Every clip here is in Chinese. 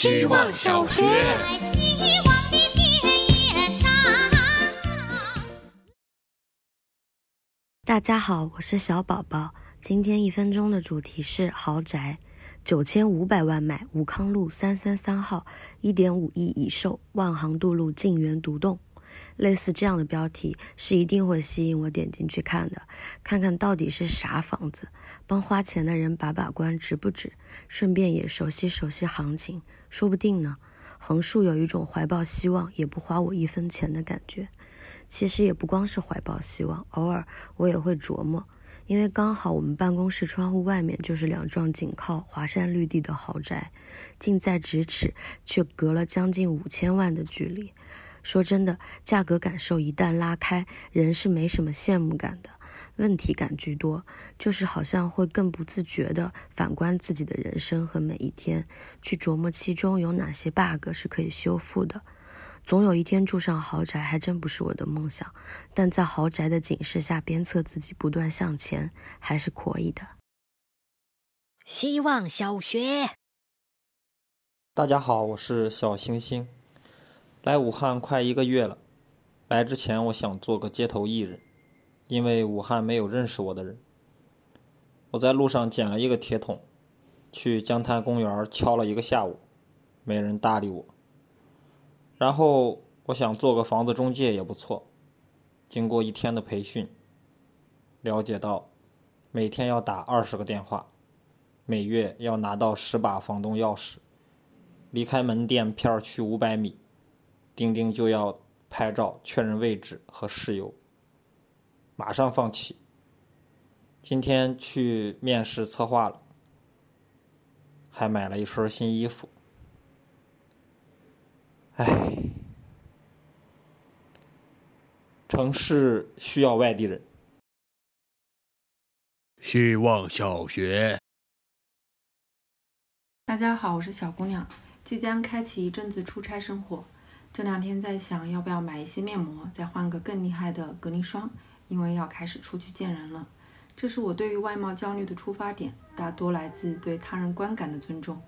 希望小学。希望的。大家好，我是小宝宝。今天一分钟的主题是豪宅，九千五百万买武康路三三三号，一点五亿已售，万航渡路静园独栋。类似这样的标题是一定会吸引我点进去看的，看看到底是啥房子，帮花钱的人把把关值不值，顺便也熟悉熟悉行情，说不定呢。横竖有一种怀抱希望也不花我一分钱的感觉。其实也不光是怀抱希望，偶尔我也会琢磨，因为刚好我们办公室窗户外面就是两幢紧靠华山绿地的豪宅，近在咫尺，却隔了将近五千万的距离。说真的，价格感受一旦拉开，人是没什么羡慕感的，问题感居多，就是好像会更不自觉地反观自己的人生和每一天，去琢磨其中有哪些 bug 是可以修复的。总有一天住上豪宅，还真不是我的梦想，但在豪宅的警示下鞭策自己不断向前，还是可以的。希望小学。大家好，我是小星星，来武汉快一个月了。来之前我想做个街头艺人，因为武汉没有认识我的人。我在路上捡了一个铁桶，去江滩公园敲了一个下午，没人搭理我。然后我想做个房子中介也不错。经过一天的培训，了解到每天要打二十个电话，每月要拿到十把房东钥匙。离开门店片区五百米，钉钉就要拍照确认位置和室友。马上放弃。今天去面试策划了，还买了一身新衣服。唉，城市需要外地人。希望小学。大家好，我是小姑娘，即将开启一阵子出差生活。这两天在想要不要买一些面膜，再换个更厉害的隔离霜，因为要开始出去见人了。这是我对于外貌焦虑的出发点，大多来自对他人观感的尊重。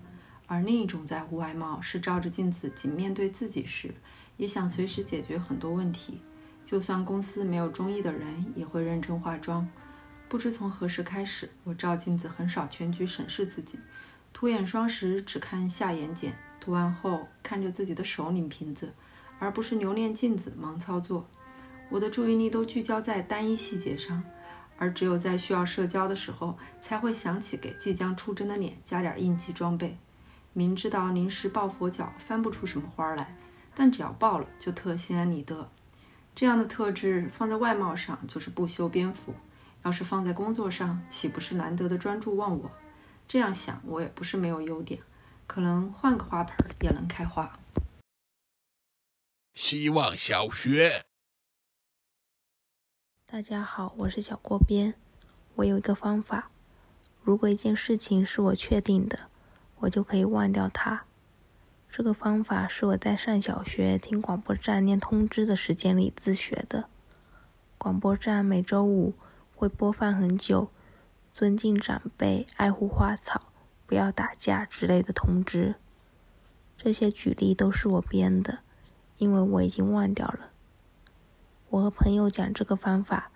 而另一种在乎外貌，是照着镜子仅面对自己时，也想随时解决很多问题。就算公司没有中意的人，也会认真化妆。不知从何时开始，我照镜子很少全局审视自己。涂眼霜时只看下眼睑，涂完后看着自己的手拧瓶子，而不是留恋镜子盲操作。我的注意力都聚焦在单一细节上，而只有在需要社交的时候，才会想起给即将出征的脸加点应急装备。明知道临时抱佛脚翻不出什么花来，但只要抱了就特心安理得。这样的特质放在外貌上就是不修边幅，要是放在工作上，岂不是难得的专注忘我？这样想，我也不是没有优点，可能换个花盆也能开花。希望小学。大家好，我是小锅边。我有一个方法，如果一件事情是我确定的，我就可以忘掉它。这个方法是我在上小学听广播站念通知的时间里自学的。广播站每周五会播放很久，尊敬长辈、爱护花草、不要打架之类的通知。这些举例都是我编的，因为我已经忘掉了。我和朋友讲这个方法，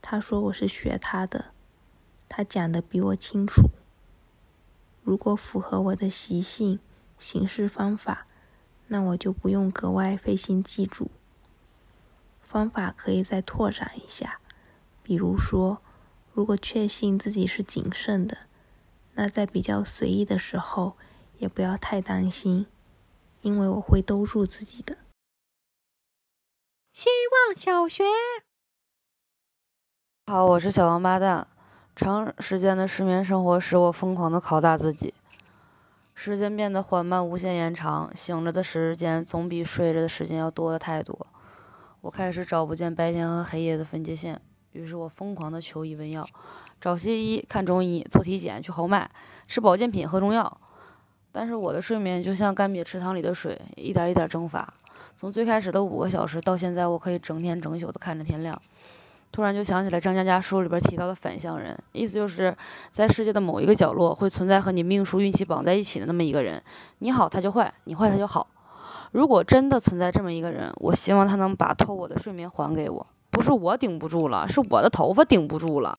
他说我是学他的，他讲的比我清楚。如果符合我的习性、行事方法，那我就不用格外费心记住。方法可以再拓展一下，比如说，如果确信自己是谨慎的，那在比较随意的时候，也不要太担心，因为我会兜住自己的。希望小学。好，我是小王八蛋。长时间的失眠生活使我疯狂的拷打自己，时间变得缓慢，无限延长，醒着的时间总比睡着的时间要多的太多。我开始找不见白天和黑夜的分界线，于是我疯狂的求医问药，找西医看中医，做体检去豪迈，吃保健品喝中药。但是我的睡眠就像干瘪池塘里的水，一点一点蒸发。从最开始的五个小时，到现在我可以整天整宿的看着天亮。突然就想起来张嘉佳书里边提到的反向人，意思就是在世界的某一个角落会存在和你命数运气绑在一起的那么一个人，你好他就坏，你坏他就好。如果真的存在这么一个人，我希望他能把偷我的睡眠还给我。不是我顶不住了是我的头发顶不住了。